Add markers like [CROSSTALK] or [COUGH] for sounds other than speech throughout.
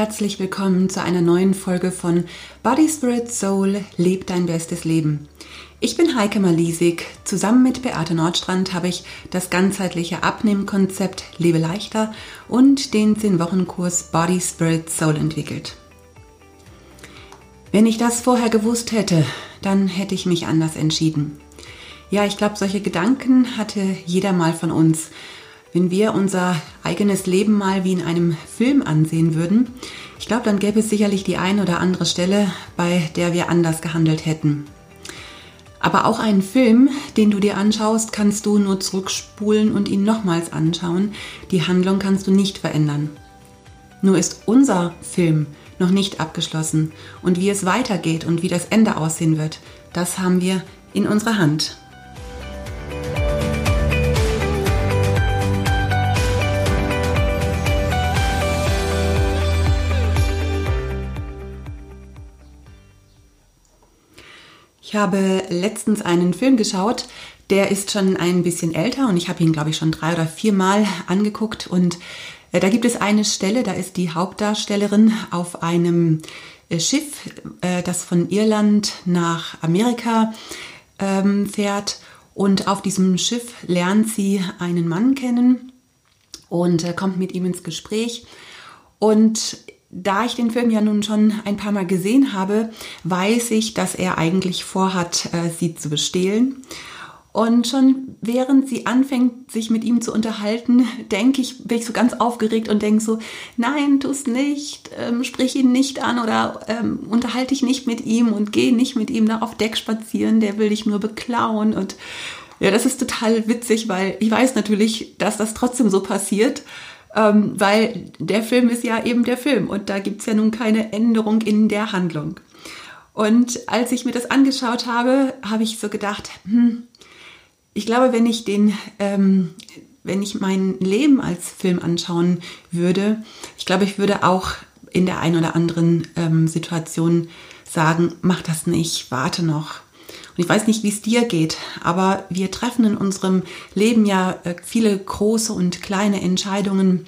herzlich willkommen zu einer neuen Folge von Body, Spirit, Soul, Leb dein bestes Leben. Ich bin Heike Malisig. Zusammen mit Beate Nordstrand habe ich das ganzheitliche Abnehmkonzept Lebe leichter und den 10-Wochen-Kurs Body, Spirit, Soul entwickelt. Wenn ich das vorher gewusst hätte, dann hätte ich mich anders entschieden. Ja, ich glaube, solche Gedanken hatte jeder mal von uns. Wenn wir unser eigenes Leben mal wie in einem Film ansehen würden, ich glaube, dann gäbe es sicherlich die ein oder andere Stelle, bei der wir anders gehandelt hätten. Aber auch einen Film, den du dir anschaust, kannst du nur zurückspulen und ihn nochmals anschauen. Die Handlung kannst du nicht verändern. Nur ist unser Film noch nicht abgeschlossen und wie es weitergeht und wie das Ende aussehen wird, das haben wir in unserer Hand. Ich habe letztens einen Film geschaut, der ist schon ein bisschen älter und ich habe ihn, glaube ich, schon drei oder vier Mal angeguckt. Und äh, da gibt es eine Stelle, da ist die Hauptdarstellerin auf einem äh, Schiff, äh, das von Irland nach Amerika ähm, fährt. Und auf diesem Schiff lernt sie einen Mann kennen und kommt mit ihm ins Gespräch. Und da ich den Film ja nun schon ein paar Mal gesehen habe, weiß ich, dass er eigentlich vorhat, äh, sie zu bestehlen. Und schon während sie anfängt, sich mit ihm zu unterhalten, [LAUGHS] denke ich, bin ich so ganz aufgeregt und denke so, nein, tu es nicht, ähm, sprich ihn nicht an oder ähm, unterhalte dich nicht mit ihm und geh nicht mit ihm da auf Deck spazieren, der will dich nur beklauen. Und ja, das ist total witzig, weil ich weiß natürlich, dass das trotzdem so passiert ähm, weil der Film ist ja eben der Film und da gibt es ja nun keine Änderung in der Handlung. Und als ich mir das angeschaut habe, habe ich so gedacht, hm, ich glaube, wenn ich den, ähm, wenn ich mein Leben als Film anschauen würde, ich glaube, ich würde auch in der einen oder anderen ähm, Situation sagen, mach das nicht, warte noch. Und ich weiß nicht, wie es dir geht, aber wir treffen in unserem Leben ja äh, viele große und kleine Entscheidungen.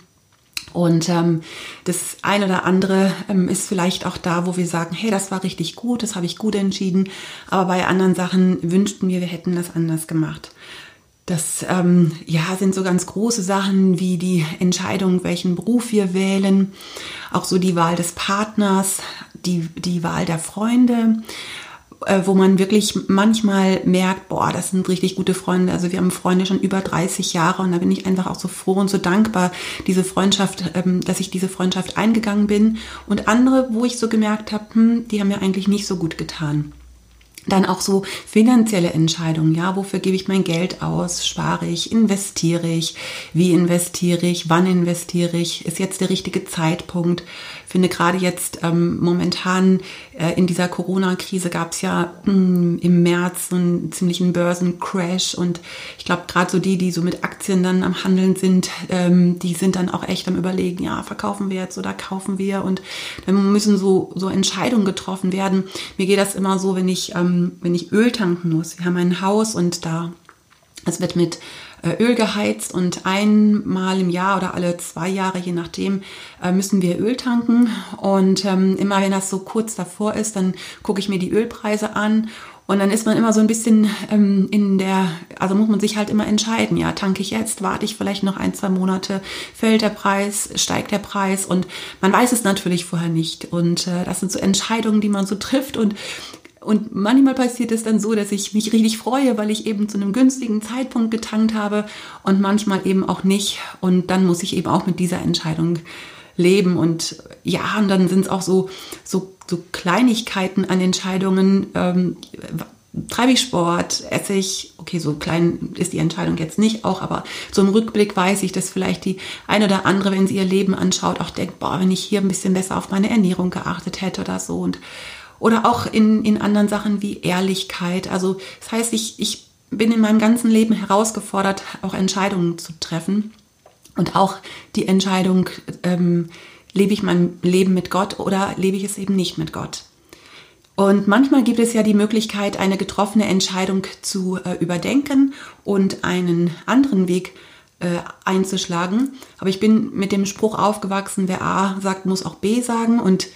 Und ähm, das eine oder andere ähm, ist vielleicht auch da, wo wir sagen, hey, das war richtig gut, das habe ich gut entschieden. Aber bei anderen Sachen wünschten wir, wir hätten das anders gemacht. Das ähm, ja, sind so ganz große Sachen wie die Entscheidung, welchen Beruf wir wählen, auch so die Wahl des Partners, die, die Wahl der Freunde, wo man wirklich manchmal merkt, boah, das sind richtig gute Freunde. Also wir haben Freunde schon über 30 Jahre und da bin ich einfach auch so froh und so dankbar, diese Freundschaft, ähm, dass ich diese Freundschaft eingegangen bin. Und andere, wo ich so gemerkt habe, hm, die haben mir eigentlich nicht so gut getan. Dann auch so finanzielle Entscheidungen, ja, wofür gebe ich mein Geld aus? Spare ich, investiere ich, wie investiere ich, wann investiere ich? Ist jetzt der richtige Zeitpunkt? Finde gerade jetzt ähm, momentan äh, in dieser Corona-Krise gab es ja mh, hm, im März so einen ziemlichen Börsencrash und ich glaube gerade so die, die so mit Aktien dann am Handeln sind, ähm, die sind dann auch echt am überlegen, ja, verkaufen wir jetzt oder kaufen wir und dann müssen so, so Entscheidungen getroffen werden. Mir geht das immer so, wenn ich ähm, ähm, wenn ich Öl tanken muss. Wir haben ein Haus und da, es wird mit äh, Öl geheizt und einmal im Jahr oder alle zwei Jahre, je nachdem, äh, müssen wir Öl tanken. Und ähm, immer wenn das so kurz davor ist, dann gucke ich mir die Ölpreise an. Und dann ist man immer so ein bisschen ähm, in der, also muss man sich halt immer entscheiden, ja, tanke ich jetzt, warte ich vielleicht noch ein, zwei Monate, fällt der Preis, steigt der Preis? Und man weiß es natürlich vorher nicht. Und äh, das sind so Entscheidungen, die man so trifft. Und und manchmal passiert es dann so, dass ich mich richtig freue, weil ich eben zu einem günstigen Zeitpunkt getankt habe und manchmal eben auch nicht. Und dann muss ich eben auch mit dieser Entscheidung leben. Und ja, und dann sind es auch so, so, so Kleinigkeiten an Entscheidungen. Ähm, treibe ich Sport, esse ich, okay, so klein ist die Entscheidung jetzt nicht auch, aber so im Rückblick weiß ich, dass vielleicht die eine oder andere, wenn sie ihr Leben anschaut, auch denkt, boah, wenn ich hier ein bisschen besser auf meine Ernährung geachtet hätte oder so. Und oder auch in, in anderen Sachen wie Ehrlichkeit. Also das heißt, ich, ich bin in meinem ganzen Leben herausgefordert, auch Entscheidungen zu treffen. Und auch die Entscheidung, ähm, lebe ich mein Leben mit Gott oder lebe ich es eben nicht mit Gott. Und manchmal gibt es ja die Möglichkeit, eine getroffene Entscheidung zu äh, überdenken und einen anderen Weg äh, einzuschlagen. Aber ich bin mit dem Spruch aufgewachsen, wer A sagt, muss auch B sagen. Und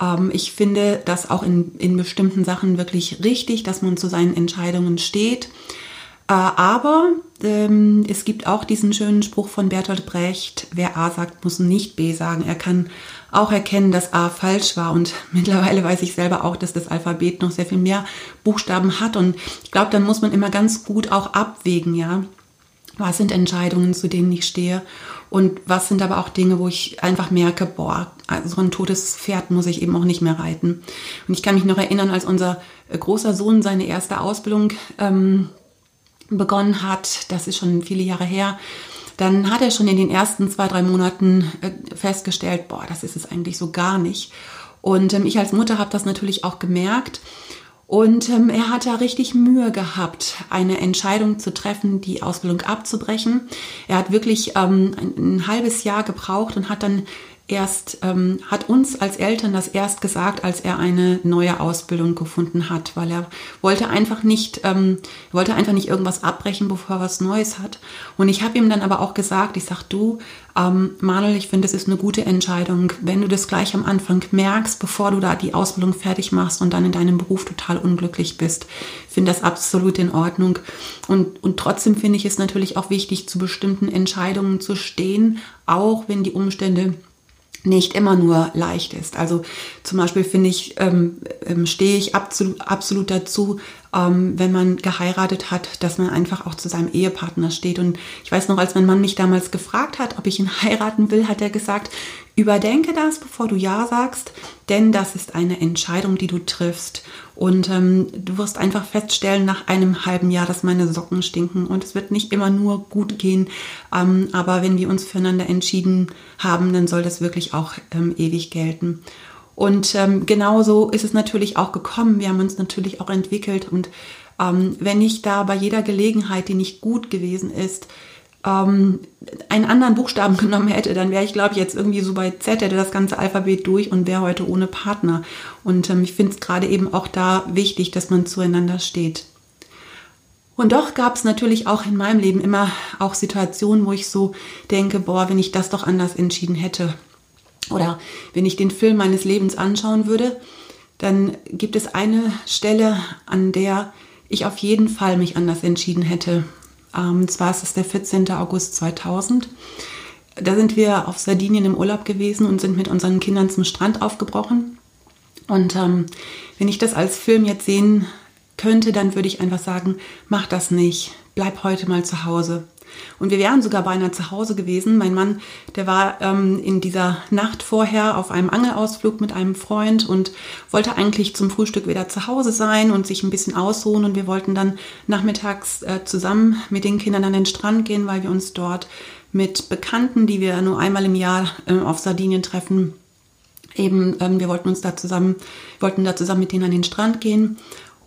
ähm, ich finde das auch in, in bestimmten Sachen wirklich richtig, dass man zu seinen Entscheidungen steht. Äh, aber ähm, es gibt auch diesen schönen Spruch von Bertolt Brecht, wer A sagt, muss nicht B sagen. Er kann auch erkennen, dass A falsch war. Und [LAUGHS] mittlerweile weiß ich selber auch, dass das Alphabet noch sehr viel mehr Buchstaben hat. Und ich glaube, dann muss man immer ganz gut auch abwägen, ja. Was sind Entscheidungen, zu denen ich stehe? Und was sind aber auch Dinge, wo ich einfach merke, boah, so ein totes Pferd muss ich eben auch nicht mehr reiten. Und ich kann mich noch erinnern, als unser äh, großer Sohn seine erste Ausbildung ähm, begonnen hat, das ist schon viele Jahre her, dann hat er schon in den ersten zwei, drei Monaten äh, festgestellt, boah, das ist es eigentlich so gar nicht. Und ähm, ich als Mutter habe das natürlich auch gemerkt. Und ähm, er hat da richtig Mühe gehabt, eine Entscheidung zu treffen, die Ausbildung abzubrechen. Er hat wirklich ähm, ein, ein halbes Jahr gebraucht und hat dann erst, ähm, hat uns als Eltern das erst gesagt, als er eine neue Ausbildung gefunden hat, weil er wollte einfach nicht, ähm, wollte einfach nicht irgendwas abbrechen, bevor er was Neues hat. Und ich habe ihm dann aber auch gesagt, ich sag du, ähm, Manuel, ich finde, es ist eine gute Entscheidung, wenn du das gleich am Anfang merkst, bevor du da die Ausbildung fertig machst und dann in deinem Beruf total unglücklich bist. Finde das absolut in Ordnung. Und, und trotzdem finde ich es natürlich auch wichtig, zu bestimmten Entscheidungen zu stehen, auch wenn die Umstände nicht immer nur leicht ist. Also zum Beispiel finde ich, ähm, ähm, stehe ich absolut, absolut dazu, ähm, wenn man geheiratet hat, dass man einfach auch zu seinem Ehepartner steht. Und ich weiß noch, als mein Mann mich damals gefragt hat, ob ich ihn [LAUGHS] heiraten will, hat er gesagt, überdenke das, bevor du Ja sagst, denn das ist eine Entscheidung, die du triffst. Und ähm, du wirst einfach feststellen nach einem halben Jahr, dass meine Socken stinken. Und es wird nicht immer nur gut gehen. Ähm, aber wenn wir uns füreinander entschieden haben, dann soll das wirklich auch ähm, ewig gelten. Und ähm, genauso ist es natürlich auch gekommen. Wir haben uns natürlich auch entwickelt. Und ähm, wenn ich da bei jeder Gelegenheit, die nicht gut gewesen ist, ähm, einen anderen Buchstaben [LAUGHS] genommen hätte, dann wäre ich, glaube ich, jetzt irgendwie so bei Z, hätte das ganze Alphabet durch und wäre heute ohne Partner. Und ähm, ich finde es gerade eben auch da wichtig, dass man zueinander steht. Und doch gab es natürlich auch in meinem Leben immer auch Situationen, wo ich so denke, boah, wenn ich das doch anders entschieden hätte, oder wenn ich den Film meines Lebens anschauen würde, dann gibt es eine Stelle, an der ich auf jeden Fall mich anders entschieden hätte. Ähm, zwar ist es der 14. August 2000. Da sind wir auf Sardinien im Urlaub gewesen und sind mit unseren Kindern zum Strand aufgebrochen. Und ähm, wenn ich das als Film jetzt sehen könnte, dann würde ich einfach sagen, mach das nicht, bleib heute mal zu Hause. Und wir wären sogar beinahe zu Hause gewesen. Mein Mann, der war ähm, in dieser Nacht vorher auf einem Angelausflug mit einem Freund und wollte eigentlich zum Frühstück wieder zu Hause sein und sich ein bisschen ausruhen. Und wir wollten dann nachmittags äh, zusammen mit den Kindern an den Strand gehen, weil wir uns dort mit Bekannten, die wir nur einmal im Jahr äh, auf Sardinien treffen, eben, ähm, wir wollten uns da zusammen, wollten da zusammen mit denen an den Strand gehen.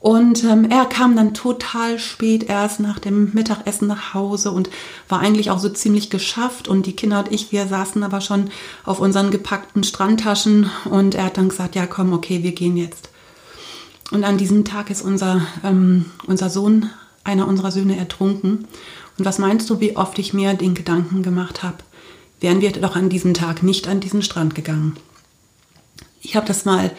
Und ähm, er kam dann total spät erst nach dem Mittagessen nach Hause und war eigentlich auch so ziemlich geschafft. Und die Kinder und ich, wir saßen aber schon auf unseren gepackten Strandtaschen und er hat dann gesagt, ja komm, okay, wir gehen jetzt. Und an diesem Tag ist unser, ähm, unser Sohn, einer unserer Söhne, ertrunken. Und was meinst du, wie oft ich mir den Gedanken gemacht habe, wären wir doch an diesem Tag nicht an diesen Strand gegangen? Ich habe das mal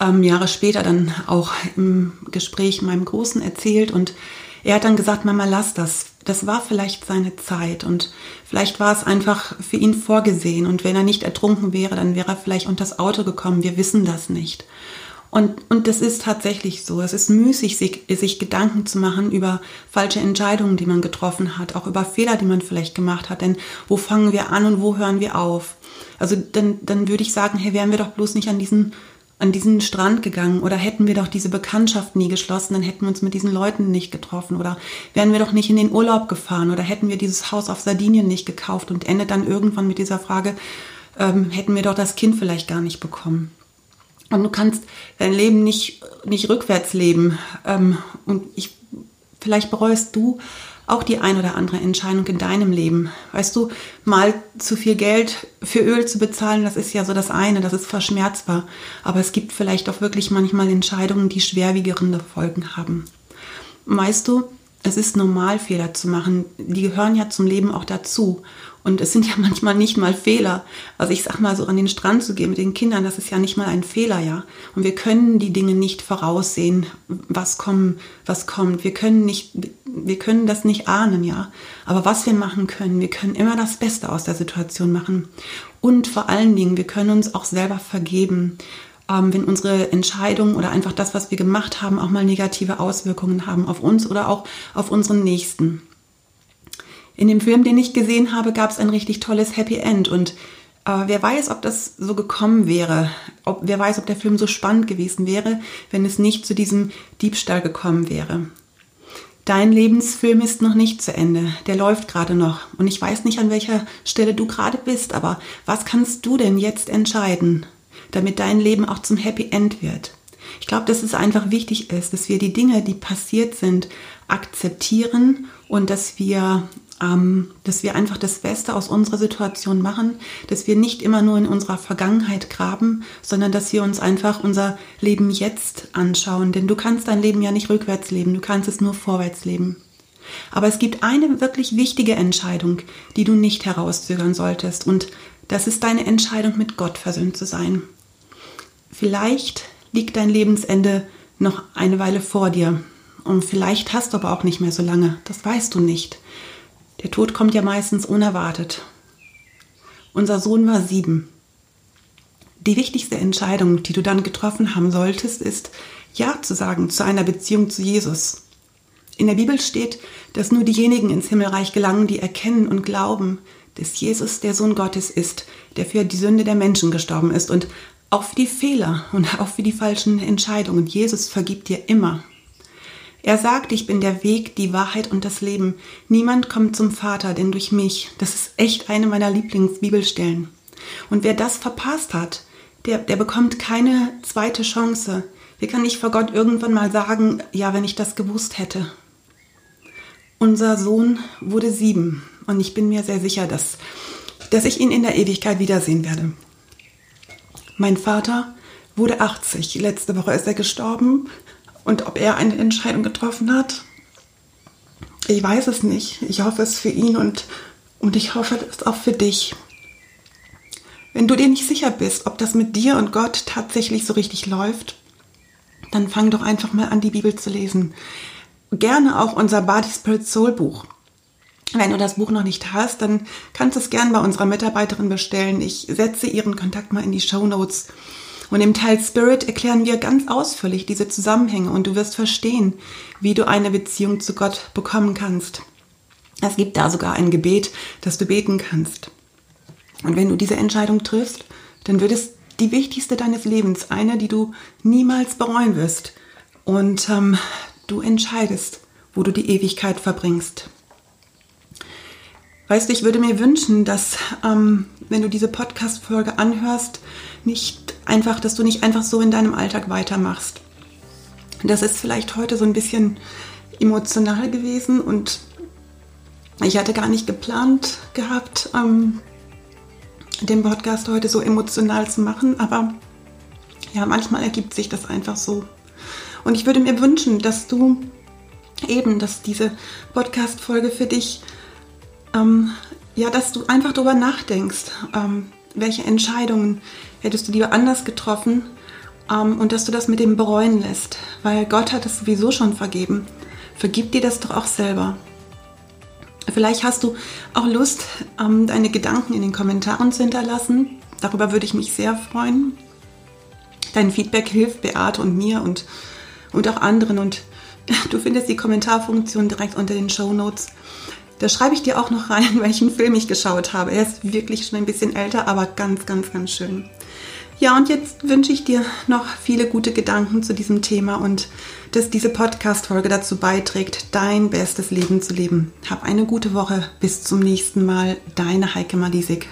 ähm, Jahre später dann auch im Gespräch meinem Großen erzählt und er hat dann gesagt, Mama, lass das. Das war vielleicht seine Zeit und vielleicht war es einfach für ihn vorgesehen und wenn er nicht ertrunken wäre, dann wäre er vielleicht unter das Auto gekommen. Wir wissen das nicht. Und, und das ist tatsächlich so. Es ist müßig, sich, sich Gedanken zu machen über falsche Entscheidungen, die man getroffen hat, auch über Fehler, die man vielleicht gemacht hat. Denn wo fangen wir an und wo hören wir auf? Also dann, dann würde ich sagen, hey, wären wir doch bloß nicht an diesen an diesen Strand gegangen oder hätten wir doch diese Bekanntschaft nie geschlossen, dann hätten wir uns mit diesen Leuten nicht getroffen oder wären wir doch nicht in den Urlaub gefahren oder hätten wir dieses Haus auf Sardinien nicht gekauft und endet dann irgendwann mit dieser Frage, ähm, hätten wir doch das Kind vielleicht gar nicht bekommen. Und du kannst dein Leben nicht, nicht rückwärts leben. Ähm, und ich, vielleicht bereust du auch die ein oder andere Entscheidung in deinem Leben. Weißt du, mal zu viel Geld für Öl zu bezahlen, das ist ja so das eine, das ist verschmerzbar. Aber es gibt vielleicht auch wirklich manchmal Entscheidungen, die schwerwiegende Folgen haben. Weißt du, es ist normal, Fehler zu machen. Die gehören ja zum Leben auch dazu. Und es sind ja manchmal nicht mal Fehler. Also ich sag mal so an den Strand zu gehen mit den Kindern, das ist ja nicht mal ein Fehler, ja. Und wir können die Dinge nicht voraussehen, was kommen, was kommt. Wir können nicht, wir können das nicht ahnen, ja. Aber was wir machen können, wir können immer das Beste aus der Situation machen. Und vor allen Dingen, wir können uns auch selber vergeben ähm, wenn unsere Entscheidung oder einfach das, was wir gemacht haben, auch mal negative Auswirkungen haben auf uns oder auch auf unseren Nächsten. In dem Film, den ich gesehen habe, gab es ein richtig tolles Happy End und äh, wer weiß, ob das so gekommen wäre, ob, wer weiß, ob der Film so spannend gewesen wäre, wenn es nicht zu diesem Diebstahl gekommen wäre. Dein Lebensfilm ist noch nicht zu Ende, der läuft gerade noch und ich weiß nicht, an welcher Stelle du gerade bist, aber was kannst du denn jetzt entscheiden? damit dein Leben auch zum Happy End wird. Ich glaube, dass es einfach wichtig ist, dass wir die Dinge, die passiert sind, akzeptieren und dass wir, ähm, dass wir einfach das Beste aus unserer Situation machen, dass wir nicht immer nur in unserer Vergangenheit graben, sondern dass wir uns einfach unser Leben jetzt anschauen. Denn du kannst dein Leben ja nicht rückwärts leben, du kannst es nur vorwärts leben. Aber es gibt eine wirklich wichtige Entscheidung, die du nicht herauszögern solltest. Und das ist deine Entscheidung, mit Gott versöhnt zu sein. Vielleicht liegt dein Lebensende noch eine Weile vor dir. Und vielleicht hast du aber auch nicht mehr so lange. Das weißt du nicht. Der Tod kommt ja meistens unerwartet. Unser Sohn war sieben. Die wichtigste Entscheidung, die du dann getroffen haben solltest, ist Ja zu sagen zu einer Beziehung zu Jesus. In der Bibel steht, dass nur diejenigen ins Himmelreich gelangen, die erkennen und glauben, dass Jesus der Sohn Gottes ist, der für die Sünde der Menschen gestorben ist und auch für die Fehler und auch für die falschen Entscheidungen. Jesus vergibt dir immer. Er sagt, ich bin der Weg, die Wahrheit und das Leben. Niemand kommt zum Vater, denn durch mich. Das ist echt eine meiner Lieblingsbibelstellen. Und wer das verpasst hat, der, der bekommt keine zweite Chance. Wir kann nicht vor Gott irgendwann mal sagen, ja, wenn ich das gewusst hätte. Unser Sohn wurde sieben und ich bin mir sehr sicher, dass, dass ich ihn in der Ewigkeit wiedersehen werde. Mein Vater wurde 80. Letzte Woche ist er gestorben. Und ob er eine Entscheidung getroffen hat, ich weiß es nicht. Ich hoffe es für ihn und, und ich hoffe es auch für dich. Wenn du dir nicht sicher bist, ob das mit dir und Gott tatsächlich so richtig läuft, dann fang doch einfach mal an, die Bibel zu lesen gerne auch unser Body Spirit Soul Buch. Wenn du das Buch noch nicht hast, dann kannst du es gerne bei unserer Mitarbeiterin bestellen. Ich setze ihren Kontakt mal in die Show Notes. Und im Teil Spirit erklären wir ganz ausführlich diese Zusammenhänge und du wirst verstehen, wie du eine Beziehung zu Gott bekommen kannst. Es gibt da sogar ein Gebet, das du beten kannst. Und wenn du diese Entscheidung triffst, dann wird es die wichtigste deines Lebens, eine, die du niemals bereuen wirst. Und ähm, Du entscheidest, wo du die Ewigkeit verbringst. Weißt du, ich würde mir wünschen, dass, ähm, wenn du diese Podcast-Folge anhörst, nicht einfach, dass du nicht einfach so in deinem Alltag weitermachst. Das ist vielleicht heute so ein bisschen emotional gewesen und ich hatte gar nicht geplant gehabt, ähm, den Podcast heute so emotional zu machen, aber ja, manchmal ergibt sich das einfach so. Und ich würde mir wünschen, dass du eben, dass diese Podcast-Folge für dich, ähm, ja, dass du einfach darüber nachdenkst, ähm, welche Entscheidungen hättest du lieber anders getroffen ähm, und dass du das mit dem bereuen lässt, weil Gott hat es sowieso schon vergeben. Vergib dir das doch auch selber. Vielleicht hast du auch Lust, ähm, deine Gedanken in den Kommentaren zu hinterlassen. Darüber würde ich mich sehr freuen. Dein Feedback hilft Beate und mir und und auch anderen. Und [LAUGHS] du findest die Kommentarfunktion direkt unter den Show Notes. Da schreibe ich dir auch noch rein, [LAUGHS] welchen Film ich geschaut habe. Er ist wirklich schon ein bisschen älter, aber ganz, ganz, ganz schön. Ja, und jetzt wünsche ich dir noch viele gute Gedanken zu diesem Thema und dass diese Podcast-Folge dazu beiträgt, dein bestes Leben zu leben. Hab eine gute Woche. Bis zum nächsten Mal. Deine Heike Madisik.